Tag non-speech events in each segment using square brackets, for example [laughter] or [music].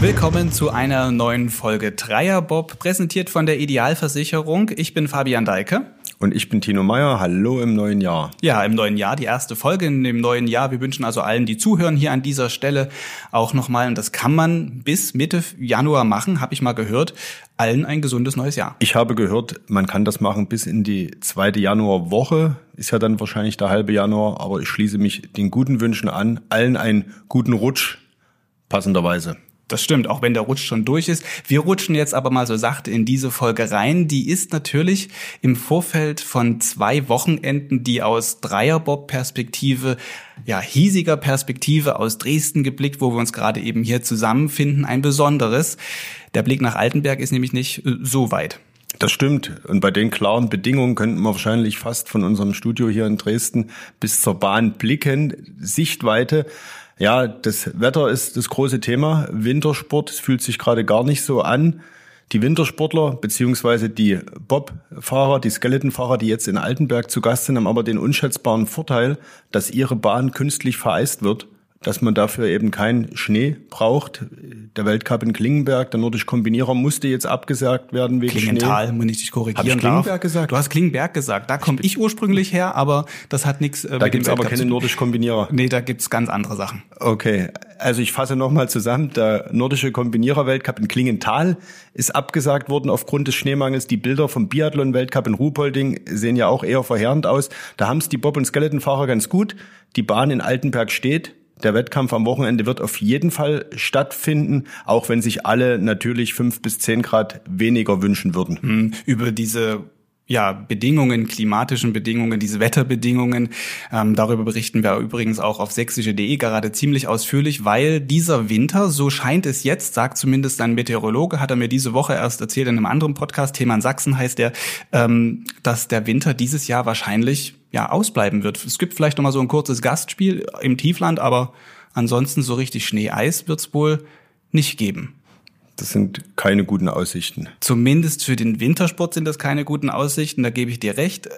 Willkommen zu einer neuen Folge Dreierbob, präsentiert von der Idealversicherung. Ich bin Fabian Deike. Und ich bin Tino Meyer. Hallo im neuen Jahr. Ja, im neuen Jahr, die erste Folge in dem neuen Jahr. Wir wünschen also allen, die zuhören, hier an dieser Stelle auch nochmal, und das kann man bis Mitte Januar machen, habe ich mal gehört, allen ein gesundes neues Jahr. Ich habe gehört, man kann das machen bis in die zweite Januarwoche. Ist ja dann wahrscheinlich der halbe Januar, aber ich schließe mich den guten Wünschen an. Allen einen guten Rutsch, passenderweise. Das stimmt, auch wenn der Rutsch schon durch ist. Wir rutschen jetzt aber mal so sachte in diese Folge rein. Die ist natürlich im Vorfeld von zwei Wochenenden, die aus Dreierbob-Perspektive, ja, hiesiger Perspektive aus Dresden geblickt, wo wir uns gerade eben hier zusammenfinden, ein besonderes. Der Blick nach Altenberg ist nämlich nicht äh, so weit. Das stimmt. Und bei den klaren Bedingungen könnten wir wahrscheinlich fast von unserem Studio hier in Dresden bis zur Bahn blicken. Sichtweite ja, das Wetter ist das große Thema. Wintersport, fühlt sich gerade gar nicht so an. Die Wintersportler beziehungsweise die Bobfahrer, die Skeletonfahrer, die jetzt in Altenberg zu Gast sind, haben aber den unschätzbaren Vorteil, dass ihre Bahn künstlich vereist wird dass man dafür eben keinen Schnee braucht. Der Weltcup in Klingenberg, der nordisch Kombinierer, musste jetzt abgesagt werden wegen Klingenthal, Schnee. muss ich dich korrigieren Hab ich Klingenberg darf. gesagt? Du hast Klingenberg gesagt. Da komme ich ursprünglich her, aber das hat nichts äh, Da gibt's aber keine nordisch Kombinierer. Nee, da gibt's ganz andere Sachen. Okay, also ich fasse nochmal zusammen. Der nordische Kombinierer-Weltcup in Klingenthal ist abgesagt worden aufgrund des Schneemangels. Die Bilder vom Biathlon-Weltcup in Ruhpolding sehen ja auch eher verheerend aus. Da haben es die Bob- und Skeletonfahrer ganz gut. Die Bahn in Altenberg steht der Wettkampf am Wochenende wird auf jeden Fall stattfinden, auch wenn sich alle natürlich fünf bis zehn Grad weniger wünschen würden. Hm, über diese ja, Bedingungen, klimatischen Bedingungen, diese Wetterbedingungen. Ähm, darüber berichten wir übrigens auch auf sächsische.de gerade ziemlich ausführlich, weil dieser Winter, so scheint es jetzt, sagt zumindest ein Meteorologe, hat er mir diese Woche erst erzählt in einem anderen Podcast, Thema in Sachsen heißt der, ähm, dass der Winter dieses Jahr wahrscheinlich ja ausbleiben wird. Es gibt vielleicht noch mal so ein kurzes Gastspiel im Tiefland, aber ansonsten so richtig Schnee-Eis wird es wohl nicht geben. Das sind keine guten Aussichten. Zumindest für den Wintersport sind das keine guten Aussichten, da gebe ich dir recht.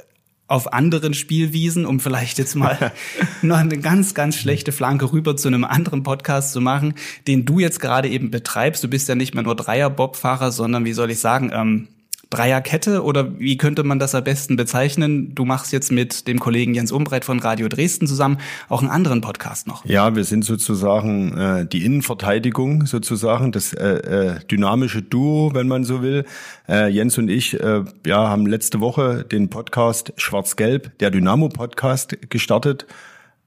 Auf anderen Spielwiesen, um vielleicht jetzt mal [laughs] noch eine ganz, ganz schlechte Flanke rüber zu einem anderen Podcast zu machen, den du jetzt gerade eben betreibst. Du bist ja nicht mehr nur Dreier-Bob-Fahrer, sondern wie soll ich sagen, ähm, Dreierkette oder wie könnte man das am besten bezeichnen? Du machst jetzt mit dem Kollegen Jens Umbreit von Radio Dresden zusammen auch einen anderen Podcast noch. Ja, wir sind sozusagen äh, die Innenverteidigung sozusagen, das äh, äh, dynamische Duo, wenn man so will. Äh, Jens und ich äh, ja, haben letzte Woche den Podcast Schwarz-Gelb, der Dynamo-Podcast gestartet.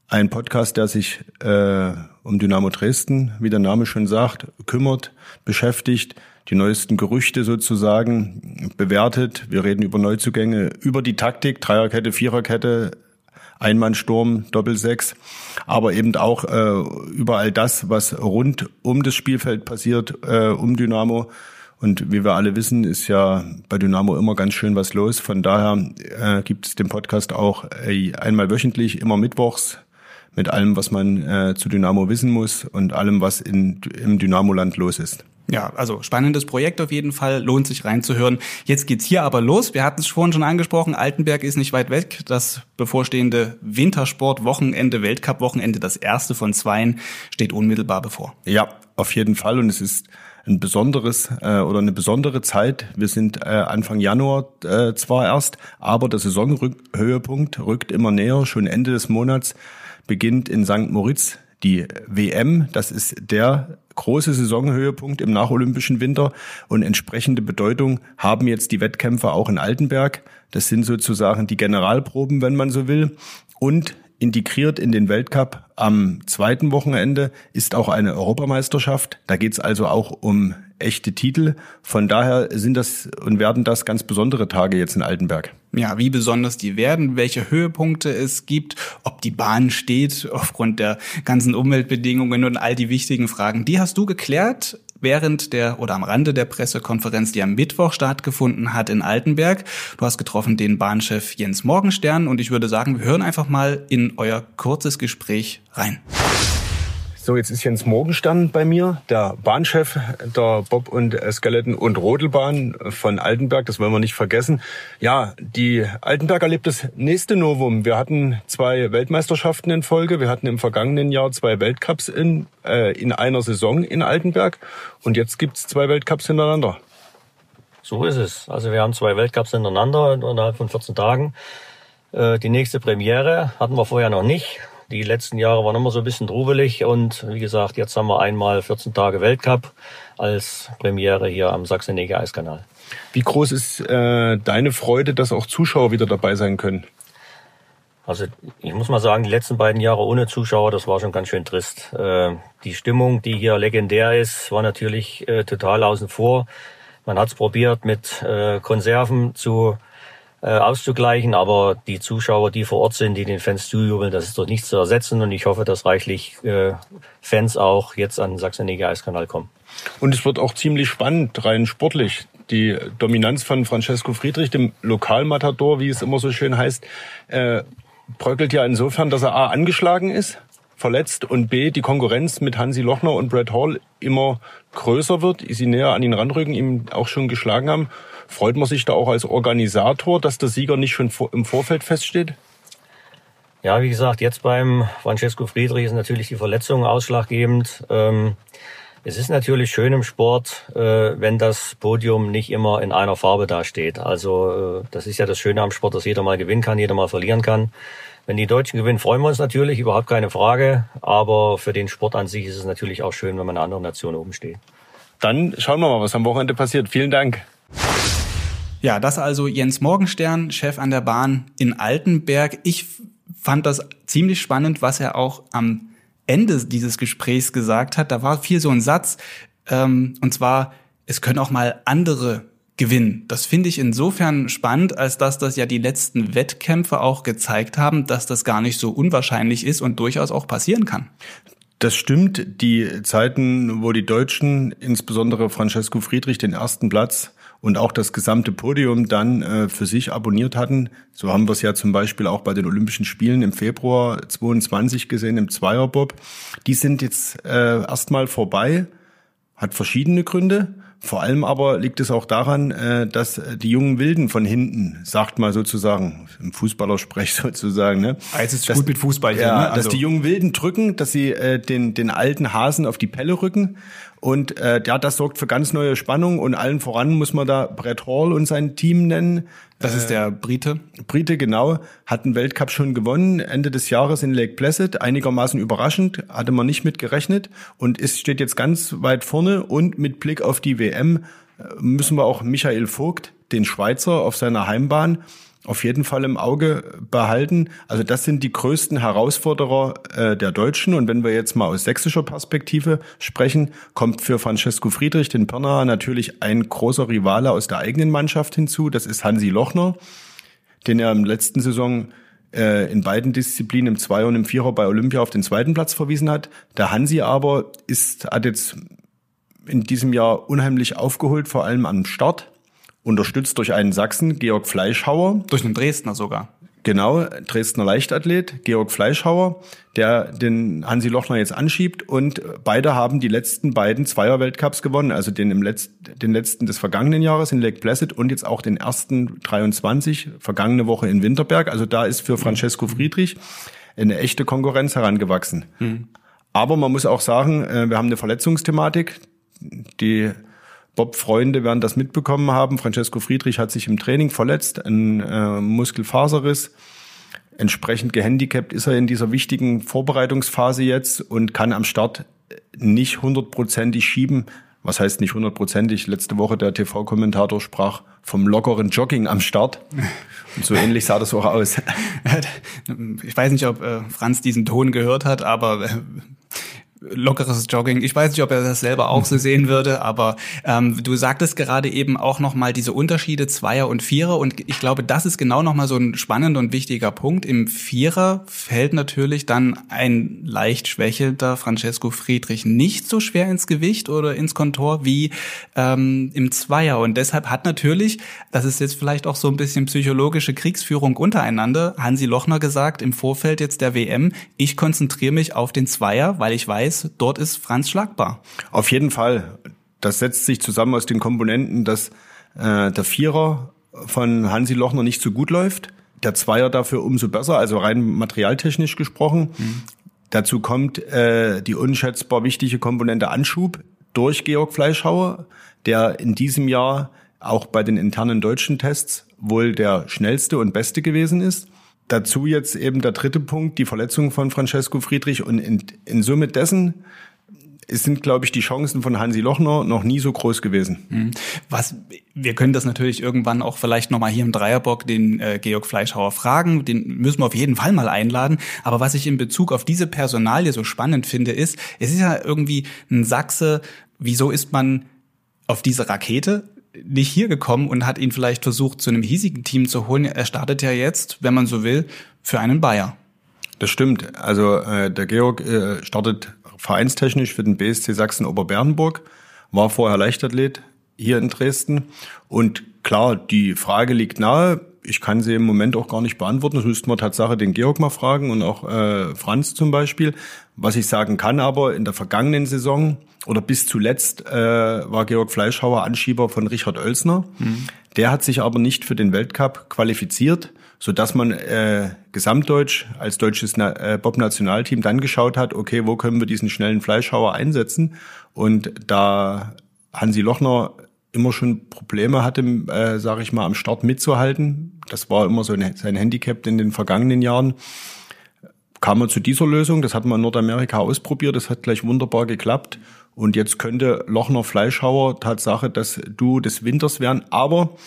Ein Podcast, der sich äh, um Dynamo Dresden, wie der Name schon sagt, kümmert, beschäftigt, die neuesten Gerüchte sozusagen bewertet. Wir reden über Neuzugänge, über die Taktik, Dreierkette, Viererkette, Einmannsturm, Doppelsechs, aber eben auch äh, über all das, was rund um das Spielfeld passiert, äh, um Dynamo. Und wie wir alle wissen, ist ja bei Dynamo immer ganz schön was los. Von daher äh, gibt es den Podcast auch äh, einmal wöchentlich, immer mittwochs, mit allem, was man äh, zu Dynamo wissen muss und allem, was in, im Dynamo-Land los ist. Ja, also spannendes Projekt auf jeden Fall, lohnt sich reinzuhören. Jetzt geht's hier aber los. Wir hatten es vorhin schon angesprochen, Altenberg ist nicht weit weg. Das bevorstehende Wintersport-Wochenende, Weltcup-Wochenende, das erste von zweien, steht unmittelbar bevor. Ja, auf jeden Fall. Und es ist ein besonderes äh, oder eine besondere Zeit. Wir sind äh, Anfang Januar äh, zwar erst, aber der Saisonhöhepunkt rückt immer näher. Schon Ende des Monats beginnt in St. Moritz die WM. Das ist der große Saisonhöhepunkt im nacholympischen Winter und entsprechende Bedeutung haben jetzt die Wettkämpfe auch in Altenberg. Das sind sozusagen die Generalproben, wenn man so will. Und integriert in den Weltcup am zweiten Wochenende ist auch eine Europameisterschaft. Da geht's also auch um echte Titel. Von daher sind das und werden das ganz besondere Tage jetzt in Altenberg. Ja, wie besonders die werden, welche Höhepunkte es gibt, ob die Bahn steht aufgrund der ganzen Umweltbedingungen und all die wichtigen Fragen, die hast du geklärt während der oder am Rande der Pressekonferenz, die am Mittwoch stattgefunden hat in Altenberg. Du hast getroffen den Bahnchef Jens Morgenstern und ich würde sagen, wir hören einfach mal in euer kurzes Gespräch rein. So, jetzt ist Jens Morgenstern bei mir, der Bahnchef der Bob- und Skeleton- und Rodelbahn von Altenberg. Das wollen wir nicht vergessen. Ja, die Altenberg erlebt das nächste Novum. Wir hatten zwei Weltmeisterschaften in Folge. Wir hatten im vergangenen Jahr zwei Weltcups in, äh, in einer Saison in Altenberg. Und jetzt gibt's zwei Weltcups hintereinander. So ist es. Also wir haben zwei Weltcups hintereinander innerhalb von 14 Tagen. Äh, die nächste Premiere hatten wir vorher noch nicht. Die letzten Jahre waren immer so ein bisschen trubelig und wie gesagt, jetzt haben wir einmal 14 Tage Weltcup als Premiere hier am Sachsen-Neger Eiskanal. Wie groß ist äh, deine Freude, dass auch Zuschauer wieder dabei sein können? Also ich muss mal sagen, die letzten beiden Jahre ohne Zuschauer, das war schon ganz schön trist. Äh, die Stimmung, die hier legendär ist, war natürlich äh, total außen vor. Man hat es probiert mit äh, Konserven zu äh, auszugleichen. Aber die Zuschauer, die vor Ort sind, die den Fans zujubeln, das ist doch nicht zu ersetzen. Und ich hoffe, dass reichlich äh, Fans auch jetzt an Sachsen-Neger Eiskanal kommen. Und es wird auch ziemlich spannend, rein sportlich. Die Dominanz von Francesco Friedrich, dem Lokalmatador, wie es immer so schön heißt, äh, bröckelt ja insofern, dass er A angeschlagen ist, verletzt und B die Konkurrenz mit Hansi Lochner und Brad Hall immer größer wird, sie näher an ihn ranrücken, ihm auch schon geschlagen haben. Freut man sich da auch als Organisator, dass der Sieger nicht schon im Vorfeld feststeht? Ja, wie gesagt, jetzt beim Francesco Friedrich ist natürlich die Verletzung ausschlaggebend. Ähm, es ist natürlich schön im Sport, äh, wenn das Podium nicht immer in einer Farbe dasteht. Also äh, das ist ja das Schöne am Sport, dass jeder mal gewinnen kann, jeder mal verlieren kann. Wenn die Deutschen gewinnen, freuen wir uns natürlich, überhaupt keine Frage. Aber für den Sport an sich ist es natürlich auch schön, wenn man eine andere Nation oben steht. Dann schauen wir mal, was am Wochenende passiert. Vielen Dank. Ja, das also Jens Morgenstern, Chef an der Bahn in Altenberg. Ich fand das ziemlich spannend, was er auch am Ende dieses Gesprächs gesagt hat. Da war viel so ein Satz, ähm, und zwar, es können auch mal andere gewinnen. Das finde ich insofern spannend, als dass das ja die letzten Wettkämpfe auch gezeigt haben, dass das gar nicht so unwahrscheinlich ist und durchaus auch passieren kann. Das stimmt. Die Zeiten, wo die Deutschen, insbesondere Francesco Friedrich, den ersten Platz und auch das gesamte Podium dann äh, für sich abonniert hatten. So haben wir es ja zum Beispiel auch bei den Olympischen Spielen im Februar 22 gesehen im Zweierbob. Die sind jetzt äh, erstmal vorbei, hat verschiedene Gründe. Vor allem aber liegt es auch daran, äh, dass die jungen Wilden von hinten, sagt mal sozusagen, im Fußballersprech [laughs] sozusagen, ne? Ah, jetzt ist dass, gut mit Fußball hier, ja, ne? also. dass die jungen Wilden drücken, dass sie äh, den, den alten Hasen auf die Pelle rücken und äh, ja, das sorgt für ganz neue Spannung und allen voran muss man da Brett Hall und sein Team nennen. Das ist der Brite. Brite, genau. Hat einen Weltcup schon gewonnen, Ende des Jahres in Lake Placid. Einigermaßen überraschend, hatte man nicht mit gerechnet und ist, steht jetzt ganz weit vorne. Und mit Blick auf die WM äh, müssen wir auch Michael Vogt, den Schweizer, auf seiner Heimbahn auf jeden Fall im Auge behalten. Also das sind die größten Herausforderer äh, der Deutschen. Und wenn wir jetzt mal aus sächsischer Perspektive sprechen, kommt für Francesco Friedrich, den Pirnaer, natürlich ein großer Rivale aus der eigenen Mannschaft hinzu. Das ist Hansi Lochner, den er im letzten Saison äh, in beiden Disziplinen, im Zweier und im Vierer bei Olympia auf den zweiten Platz verwiesen hat. Der Hansi aber ist, hat jetzt in diesem Jahr unheimlich aufgeholt, vor allem am Start unterstützt durch einen Sachsen, Georg Fleischhauer. Durch einen Dresdner sogar. Genau, Dresdner Leichtathlet, Georg Fleischhauer, der den Hansi Lochner jetzt anschiebt und beide haben die letzten beiden Zweier-Weltcups gewonnen, also den, im Letz-, den letzten des vergangenen Jahres in Lake Placid und jetzt auch den ersten 23, vergangene Woche in Winterberg. Also da ist für Francesco Friedrich eine echte Konkurrenz herangewachsen. Mhm. Aber man muss auch sagen, äh, wir haben eine Verletzungsthematik, die Bob-Freunde werden das mitbekommen haben. Francesco Friedrich hat sich im Training verletzt, ein äh, Muskelfaserriss. Entsprechend gehandicapt ist er in dieser wichtigen Vorbereitungsphase jetzt und kann am Start nicht hundertprozentig schieben. Was heißt nicht hundertprozentig? Letzte Woche der TV-Kommentator sprach vom lockeren Jogging am Start. [laughs] Und so ähnlich sah das auch aus. [laughs] Ich weiß nicht, ob äh, Franz diesen Ton gehört hat, aber äh, lockeres Jogging. Ich weiß nicht, ob er das selber auch so sehen würde, aber ähm, du sagtest gerade eben auch nochmal diese Unterschiede Zweier und Vierer und ich glaube, das ist genau nochmal so ein spannender und wichtiger Punkt. Im Vierer fällt natürlich dann ein leicht schwächelnder Francesco Friedrich nicht so schwer ins Gewicht oder ins Kontor wie ähm, im Zweier und deshalb hat natürlich, das ist jetzt vielleicht auch so ein bisschen psychologische Kriegsführung untereinander, Hansi Lochner gesagt im Vorfeld jetzt der WM, ich konzentriere mich auf den Zweier, weil ich weiß, weiß, dort ist Franz schlagbar. Auf jeden Fall. Das setzt sich zusammen aus den Komponenten, dass äh, der Vierer von Hansi Lochner nicht so gut läuft, der Zweier dafür umso besser, also rein materialtechnisch gesprochen. Mhm. Dazu kommt äh, die unschätzbar wichtige Komponente Anschub durch Georg Fleischhauer, der in diesem Jahr auch bei den internen deutschen Tests wohl der schnellste und beste gewesen ist. Dazu jetzt eben der dritte Punkt, die Verletzung von Francesco Friedrich und in, in Summe dessen es sind, glaube ich, die Chancen von Hansi Lochner noch nie so groß gewesen. Mhm. Was, wir können das natürlich irgendwann auch vielleicht nochmal hier im Dreierbock den äh, Georg Fleischhauer fragen. Den müssen wir auf jeden Fall mal einladen. Aber was ich in Bezug auf diese Personalie so spannend finde, ist, es ist ja irgendwie ein Sachse. Wieso ist man auf diese Rakete nicht hier gekommen und hat ihn vielleicht versucht, zu einem hiesigen Team zu holen? Er startet ja jetzt, wenn man so will, für einen Bayer. Das stimmt. Also äh, der Georg äh, startet vereinstechnisch für den BSC Sachsen Oberbernburg, war vorher Leichtathlet hier in Dresden. Und klar, die Frage liegt nahe. Ich kann sie im Moment auch gar nicht beantworten. Das müssten wir Tatsache den Georg mal fragen und auch äh, Franz zum Beispiel. Was ich sagen kann aber, in der vergangenen Saison oder bis zuletzt äh, war Georg Fleischhauer Anschieber von Richard Oelsner. Mhm. Der hat sich aber nicht für den Weltcup qualifiziert so dass man äh, gesamtdeutsch als deutsches Na äh, Bob-Nationalteam dann geschaut hat, okay, wo können wir diesen schnellen Fleischhauer einsetzen? Und da Hansi Lochner immer schon Probleme hatte, äh, sage ich mal, am Start mitzuhalten, das war immer so ein, sein Handicap in den vergangenen Jahren, kam er zu dieser Lösung. Das hat man in Nordamerika ausprobiert, das hat gleich wunderbar geklappt. Und jetzt könnte Lochner Fleischhauer Tatsache das Du des Winters werden, aber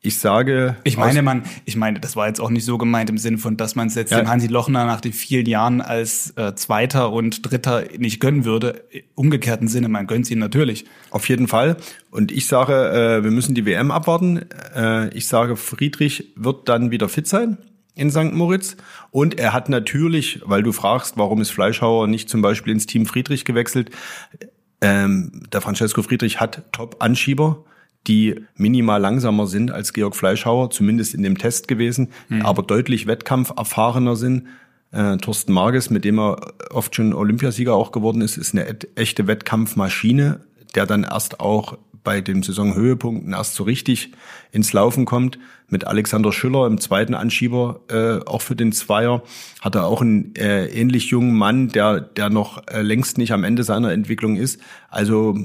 ich sage. Ich meine, man, ich meine, das war jetzt auch nicht so gemeint im Sinne von, dass man es jetzt ja. dem Hansi Lochner nach den vielen Jahren als äh, Zweiter und Dritter nicht gönnen würde. Umgekehrten Sinne, man gönnt ihn natürlich. Auf jeden Fall. Und ich sage, äh, wir müssen die WM abwarten. Äh, ich sage, Friedrich wird dann wieder fit sein in St. Moritz. Und er hat natürlich, weil du fragst, warum ist Fleischhauer nicht zum Beispiel ins Team Friedrich gewechselt, ähm, der Francesco Friedrich hat Top-Anschieber die minimal langsamer sind als Georg Fleischhauer, zumindest in dem Test gewesen, mhm. aber deutlich wettkampferfahrener sind. Äh, Thorsten Marges, mit dem er oft schon Olympiasieger auch geworden ist, ist eine echte Wettkampfmaschine, der dann erst auch bei den Saisonhöhepunkten erst so richtig ins Laufen kommt. Mit Alexander Schüller im zweiten Anschieber, äh, auch für den Zweier, hat er auch einen äh, ähnlich jungen Mann, der, der noch äh, längst nicht am Ende seiner Entwicklung ist. Also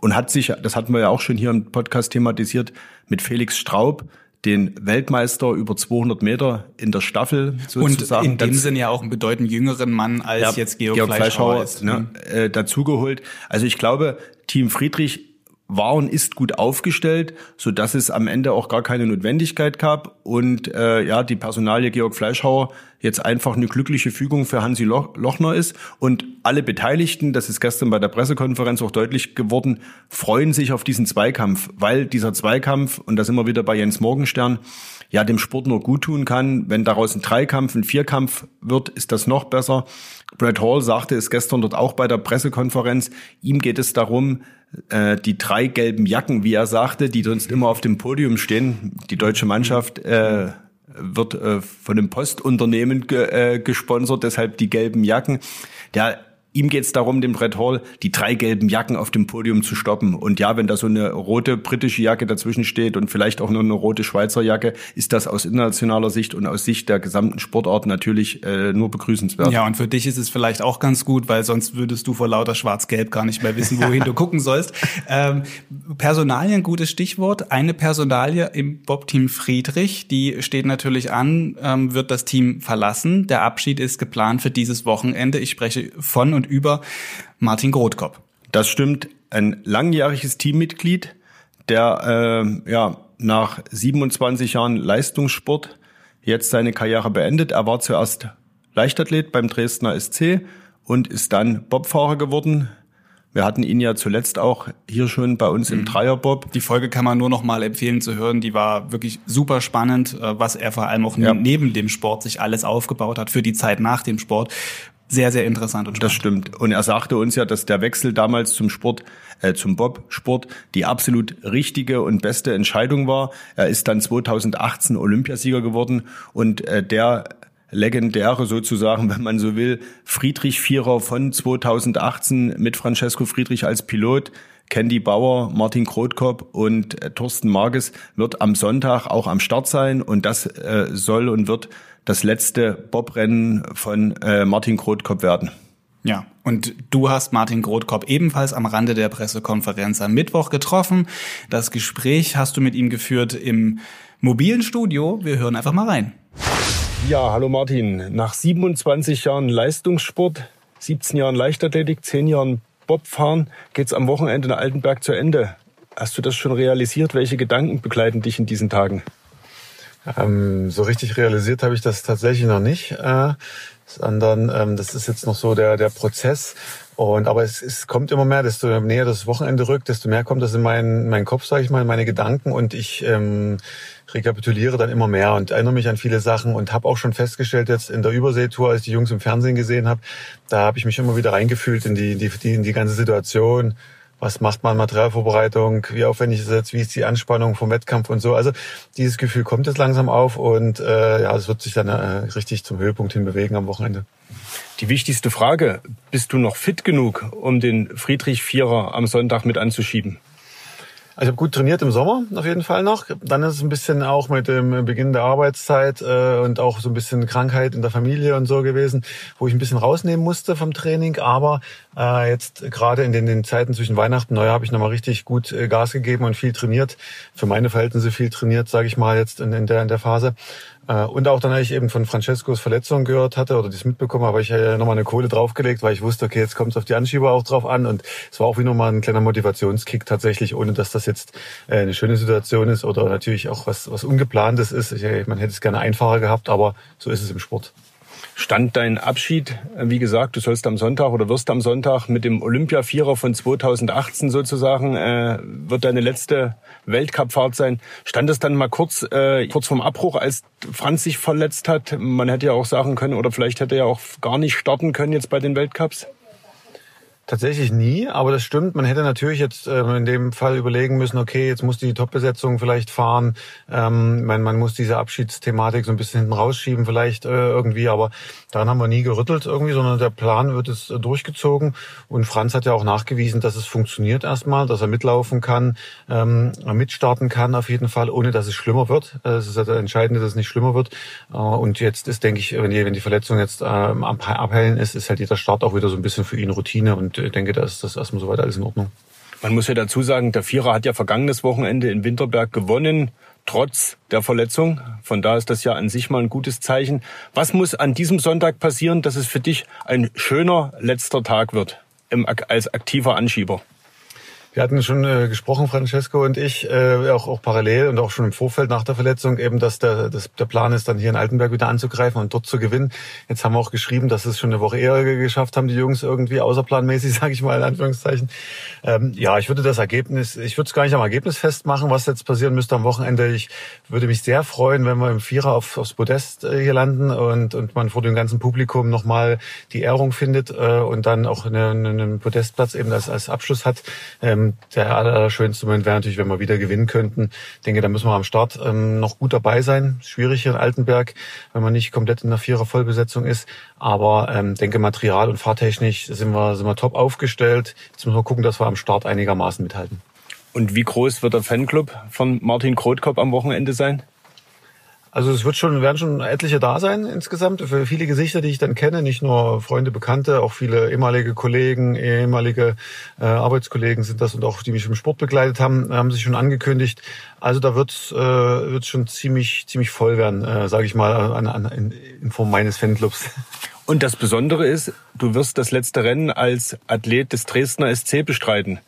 und hat sich, das hatten wir ja auch schon hier im Podcast thematisiert, mit Felix Straub, den Weltmeister über 200 Meter in der Staffel sozusagen. Und in dem Sinne ja auch einen bedeutend jüngeren Mann als ja, jetzt Georg, Georg Fleischhauer, Fleischhauer ist. Ne, äh, dazuggeholt. Also ich glaube, Team Friedrich war und ist gut aufgestellt, so dass es am Ende auch gar keine Notwendigkeit gab und äh, ja die Personalie Georg Fleischhauer jetzt einfach eine glückliche Fügung für Hansi Lochner ist und alle Beteiligten, das ist gestern bei der Pressekonferenz auch deutlich geworden, freuen sich auf diesen Zweikampf, weil dieser Zweikampf und da sind wir wieder bei Jens Morgenstern ja dem Sport nur gut tun kann. Wenn daraus ein Dreikampf, ein Vierkampf wird, ist das noch besser. Brad Hall sagte es gestern dort auch bei der Pressekonferenz. Ihm geht es darum, äh, die drei gelben Jacken, wie er sagte, die sonst immer auf dem Podium stehen. Die deutsche Mannschaft äh, wird äh, von einem Postunternehmen ge, äh, gesponsert, deshalb die gelben Jacken. Der Ihm geht es darum, dem Brett Hall die drei gelben Jacken auf dem Podium zu stoppen. Und ja, wenn da so eine rote britische Jacke dazwischen steht und vielleicht auch nur eine rote Schweizer Jacke, ist das aus internationaler Sicht und aus Sicht der gesamten Sportart natürlich äh, nur begrüßenswert. Ja, und für dich ist es vielleicht auch ganz gut, weil sonst würdest du vor lauter Schwarz-Gelb gar nicht mehr wissen, wohin du [laughs] gucken sollst. Ähm, Personalien, gutes Stichwort. Eine Personalie im Bob-Team Friedrich, die steht natürlich an, ähm, wird das Team verlassen. Der Abschied ist geplant für dieses Wochenende. Ich spreche von und über Martin Grothkopf. Das stimmt. Ein langjähriges Teammitglied, der äh, ja nach 27 Jahren Leistungssport jetzt seine Karriere beendet. Er war zuerst Leichtathlet beim Dresdner SC und ist dann Bobfahrer geworden. Wir hatten ihn ja zuletzt auch hier schon bei uns im mhm. Dreierbob. Die Folge kann man nur noch mal empfehlen zu hören. Die war wirklich super spannend, äh, was er vor allem auch ja. neben dem Sport sich alles aufgebaut hat für die Zeit nach dem Sport sehr, sehr interessant und spannend. Das stimmt. Und er sagte uns ja, dass der Wechsel damals zum Sport, äh, zum Bob-Sport die absolut richtige und beste Entscheidung war. Er ist dann 2018 Olympiasieger geworden und äh, der legendäre sozusagen, [laughs] wenn man so will, Friedrich-Vierer von 2018 mit Francesco Friedrich als Pilot. Candy Bauer, Martin Krotkop und äh, Thorsten Marges wird am Sonntag auch am Start sein und das äh, soll und wird das letzte Bobrennen von äh, Martin Krotkop werden. Ja, und du hast Martin Grothkopf ebenfalls am Rande der Pressekonferenz am Mittwoch getroffen. Das Gespräch hast du mit ihm geführt im mobilen Studio. Wir hören einfach mal rein. Ja, hallo Martin. Nach 27 Jahren Leistungssport, 17 Jahren Leichtathletik, 10 Jahren Bobfahren geht's am Wochenende in Altenberg zu Ende. Hast du das schon realisiert? Welche Gedanken begleiten dich in diesen Tagen? Ähm, so richtig realisiert habe ich das tatsächlich noch nicht, äh, sondern ähm, das ist jetzt noch so der, der Prozess. Und aber es, es kommt immer mehr, desto näher das Wochenende rückt, desto mehr kommt das in meinen, meinen Kopf, sage ich mal, in meine Gedanken und ich ähm, rekapituliere dann immer mehr und erinnere mich an viele Sachen und habe auch schon festgestellt jetzt in der Überseetour, als ich die Jungs im Fernsehen gesehen habe, da habe ich mich immer wieder reingefühlt in die, die, die, in die ganze Situation. Was macht man Materialvorbereitung? Wie aufwendig ist es jetzt? Wie ist die Anspannung vom Wettkampf und so? Also dieses Gefühl kommt jetzt langsam auf und äh, ja, es wird sich dann äh, richtig zum Höhepunkt hin bewegen am Wochenende. Die wichtigste Frage, bist du noch fit genug, um den Friedrich Vierer am Sonntag mit anzuschieben? Also ich habe gut trainiert im Sommer auf jeden Fall noch. Dann ist es ein bisschen auch mit dem Beginn der Arbeitszeit äh, und auch so ein bisschen Krankheit in der Familie und so gewesen, wo ich ein bisschen rausnehmen musste vom Training. Aber äh, jetzt gerade in den, den Zeiten zwischen Weihnachten und Neujahr habe ich nochmal richtig gut äh, Gas gegeben und viel trainiert. Für meine Verhältnisse viel trainiert, sage ich mal jetzt in, in, der, in der Phase. Äh, und auch dann, als ich eben von Francescos Verletzung gehört hatte oder dies mitbekommen, habe ich ja nochmal eine Kohle draufgelegt, weil ich wusste, okay, jetzt kommt es auf die Anschieber auch drauf an. Und es war auch wie nochmal ein kleiner Motivationskick tatsächlich, ohne dass das jetzt äh, eine schöne Situation ist oder natürlich auch was, was Ungeplantes ist. Ich, man hätte es gerne einfacher gehabt, aber so ist es im Sport. Stand dein Abschied, wie gesagt, du sollst am Sonntag oder wirst am Sonntag mit dem Olympia-Vierer von 2018 sozusagen, äh, wird deine letzte Weltcupfahrt sein. Stand es dann mal kurz, äh, kurz vorm Abbruch, als Franz sich verletzt hat? Man hätte ja auch sagen können, oder vielleicht hätte er ja auch gar nicht starten können jetzt bei den Weltcups? Tatsächlich nie, aber das stimmt. Man hätte natürlich jetzt äh, in dem Fall überlegen müssen, okay, jetzt muss die Top-Besetzung vielleicht fahren. Ähm, man, man muss diese Abschiedsthematik so ein bisschen hinten rausschieben vielleicht äh, irgendwie, aber daran haben wir nie gerüttelt irgendwie, sondern der Plan wird es äh, durchgezogen. Und Franz hat ja auch nachgewiesen, dass es funktioniert erstmal, dass er mitlaufen kann, ähm, mitstarten kann auf jeden Fall, ohne dass es schlimmer wird. Äh, es ist ja das Entscheidende, dass es nicht schlimmer wird. Äh, und jetzt ist, denke ich, wenn die, wenn die Verletzung jetzt äh, am ist, ist halt jeder Start auch wieder so ein bisschen für ihn Routine und ich denke, da ist das erstmal soweit alles in Ordnung. Man muss ja dazu sagen, der Vierer hat ja vergangenes Wochenende in Winterberg gewonnen, trotz der Verletzung. Von da ist das ja an sich mal ein gutes Zeichen. Was muss an diesem Sonntag passieren, dass es für dich ein schöner letzter Tag wird als aktiver Anschieber? Wir hatten schon äh, gesprochen, Francesco und ich, äh, auch, auch parallel und auch schon im Vorfeld nach der Verletzung, eben, dass der, dass der Plan ist, dann hier in Altenberg wieder anzugreifen und dort zu gewinnen. Jetzt haben wir auch geschrieben, dass es schon eine Woche eher geschafft haben, die Jungs irgendwie außerplanmäßig, [laughs] sage ich mal in Anführungszeichen. Ähm, ja, ich würde das Ergebnis, ich würde es gar nicht am Ergebnis festmachen, was jetzt passieren müsste am Wochenende. Ich würde mich sehr freuen, wenn wir im Vierer auf, aufs Podest äh, hier landen und, und man vor dem ganzen Publikum nochmal die Ehrung findet äh, und dann auch einen, einen Podestplatz eben als, als Abschluss hat. Ähm, der allerschönste Moment wäre natürlich, wenn wir wieder gewinnen könnten. Ich denke, da müssen wir am Start ähm, noch gut dabei sein. Schwierig hier in Altenberg, wenn man nicht komplett in der Vierer Vollbesetzung ist. Aber ähm, denke, Material und fahrtechnisch sind wir, sind wir top aufgestellt. Jetzt müssen wir gucken, dass wir am Start einigermaßen mithalten. Und wie groß wird der Fanclub von Martin Krotkop am Wochenende sein? Also es wird schon, werden schon etliche da sein insgesamt. Für viele Gesichter, die ich dann kenne, nicht nur Freunde, Bekannte, auch viele ehemalige Kollegen, ehemalige äh, Arbeitskollegen sind das und auch die mich im Sport begleitet haben, haben sich schon angekündigt. Also da wird äh, wird schon ziemlich ziemlich voll werden, äh, sage ich mal, an, an, in, in Form meines Fanclubs. Und das Besondere ist, du wirst das letzte Rennen als Athlet des Dresdner SC bestreiten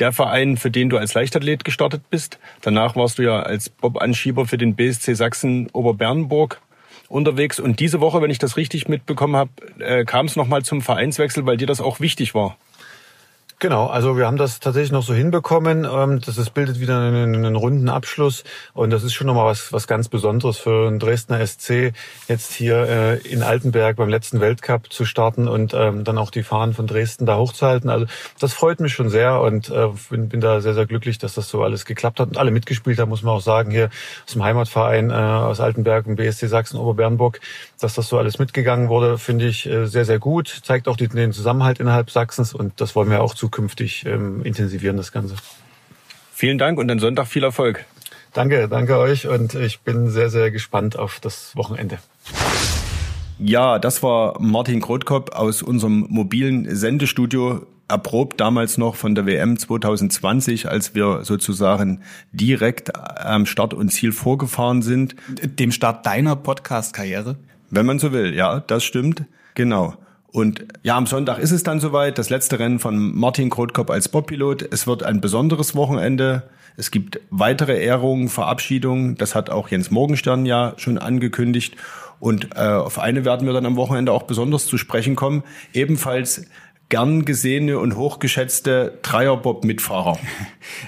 der Verein, für den du als Leichtathlet gestartet bist. Danach warst du ja als Bob-Anschieber für den BSC Sachsen Oberbernburg unterwegs. Und diese Woche, wenn ich das richtig mitbekommen habe, äh, kam es nochmal zum Vereinswechsel, weil dir das auch wichtig war. Genau, also wir haben das tatsächlich noch so hinbekommen. Ähm, das, bildet wieder einen, einen runden Abschluss und das ist schon nochmal was, was ganz Besonderes für einen Dresdner SC, jetzt hier äh, in Altenberg beim letzten Weltcup zu starten und ähm, dann auch die Fahnen von Dresden da hochzuhalten. Also das freut mich schon sehr und äh, bin, bin da sehr, sehr glücklich, dass das so alles geklappt hat und alle mitgespielt haben, muss man auch sagen, hier aus dem Heimatverein äh, aus Altenberg und BSC Sachsen-Oberbernburg, dass das so alles mitgegangen wurde, finde ich sehr, sehr gut. Zeigt auch den Zusammenhalt innerhalb Sachsens und das wollen wir auch zukünftig ähm, intensivieren, das Ganze. Vielen Dank und dann Sonntag viel Erfolg. Danke, danke euch und ich bin sehr, sehr gespannt auf das Wochenende. Ja, das war Martin Grotkop aus unserem mobilen Sendestudio, erprobt damals noch von der WM 2020, als wir sozusagen direkt am Start und Ziel vorgefahren sind. Dem Start deiner Podcast-Karriere? Wenn man so will, ja, das stimmt. Genau. Und ja, am Sonntag ist es dann soweit, das letzte Rennen von Martin Krotkop als Bobpilot. Es wird ein besonderes Wochenende. Es gibt weitere Ehrungen, Verabschiedungen. Das hat auch Jens Morgenstern ja schon angekündigt. Und äh, auf eine werden wir dann am Wochenende auch besonders zu sprechen kommen. Ebenfalls gern gesehene und hochgeschätzte Dreierbob-Mitfahrer. [laughs]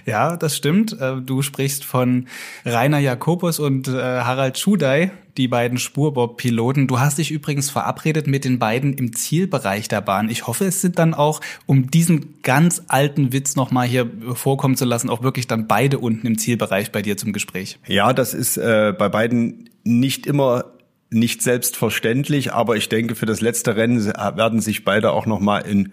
Ja, das stimmt. Äh, du sprichst von Rainer Jakobus und äh, Harald Schudai, die beiden Spurbob-Piloten. Du hast dich übrigens verabredet mit den beiden im Zielbereich der Bahn. Ich hoffe, es sind dann auch, um diesen ganz alten Witz nochmal hier vorkommen zu lassen, auch wirklich dann beide unten im Zielbereich bei dir zum Gespräch. Ja, das ist äh, bei beiden nicht immer nicht selbstverständlich, aber ich denke, für das letzte Rennen werden sich beide auch nochmal in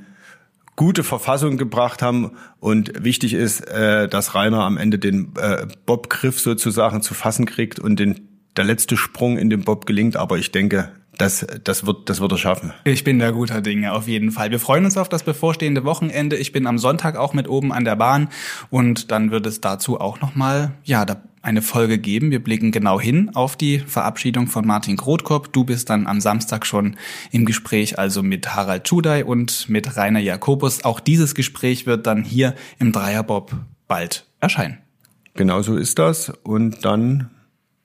gute Verfassung gebracht haben. Und wichtig ist, äh, dass Rainer am Ende den äh, Bobgriff sozusagen zu fassen kriegt und den, der letzte Sprung in den Bob gelingt. Aber ich denke, das, das, wird, das wird er schaffen. Ich bin da guter Dinge, auf jeden Fall. Wir freuen uns auf das bevorstehende Wochenende. Ich bin am Sonntag auch mit oben an der Bahn und dann wird es dazu auch nochmal, ja, da eine Folge geben. Wir blicken genau hin auf die Verabschiedung von Martin Grotkop. Du bist dann am Samstag schon im Gespräch, also mit Harald Schudai und mit Rainer Jakobus. Auch dieses Gespräch wird dann hier im Dreierbob bald erscheinen. Genau so ist das. Und dann,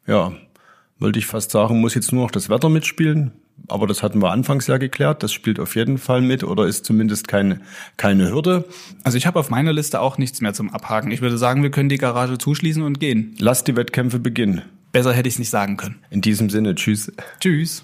ja, wollte ich fast sagen, muss jetzt nur noch das Wetter mitspielen aber das hatten wir anfangs ja geklärt. Das spielt auf jeden Fall mit oder ist zumindest keine, keine Hürde. Also ich habe auf meiner Liste auch nichts mehr zum Abhaken. Ich würde sagen, wir können die Garage zuschließen und gehen. Lass die Wettkämpfe beginnen. Besser hätte ich es nicht sagen können. In diesem Sinne, tschüss. Tschüss.